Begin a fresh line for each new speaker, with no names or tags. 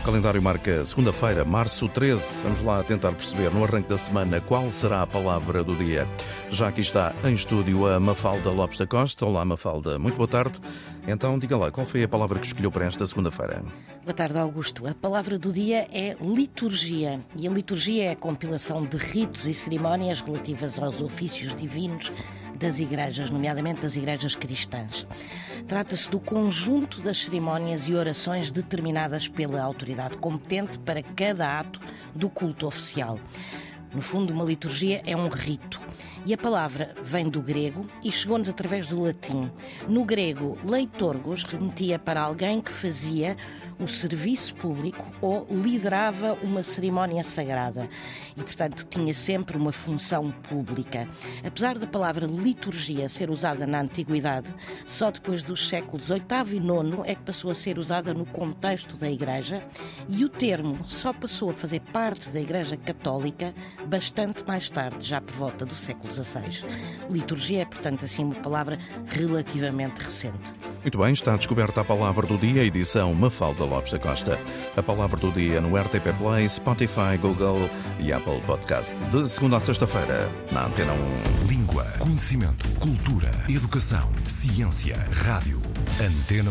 O calendário marca segunda-feira, março 13. Vamos lá tentar perceber no arranque da semana qual será a palavra do dia. Já aqui está em estúdio a Mafalda Lopes da Costa. Olá, Mafalda, muito boa tarde. Então, diga lá, qual foi a palavra que escolheu para esta segunda-feira?
Boa tarde, Augusto. A palavra do dia é liturgia. E a liturgia é a compilação de ritos e cerimónias relativas aos ofícios divinos das igrejas, nomeadamente das igrejas cristãs. Trata-se do conjunto das cerimónias e orações determinadas pela autoridade competente para cada ato do culto oficial. No fundo, uma liturgia é um rito. E a palavra vem do grego e chegou-nos através do latim. No grego, leitorgos remetia para alguém que fazia o serviço público ou liderava uma cerimónia sagrada e, portanto, tinha sempre uma função pública. Apesar da palavra liturgia ser usada na antiguidade, só depois dos séculos VIII e IX é que passou a ser usada no contexto da Igreja e o termo só passou a fazer parte da Igreja Católica bastante mais tarde, já por volta do século XVI. Liturgia é, portanto, assim uma palavra relativamente recente.
Muito bem, está descoberta a palavra do dia, edição Mafalda Lopes da Costa. A palavra do dia no RTP Play, Spotify, Google e Apple Podcast. De segunda a sexta-feira, na Antena 1.
Língua, conhecimento, cultura, educação, ciência, rádio. Antena 1.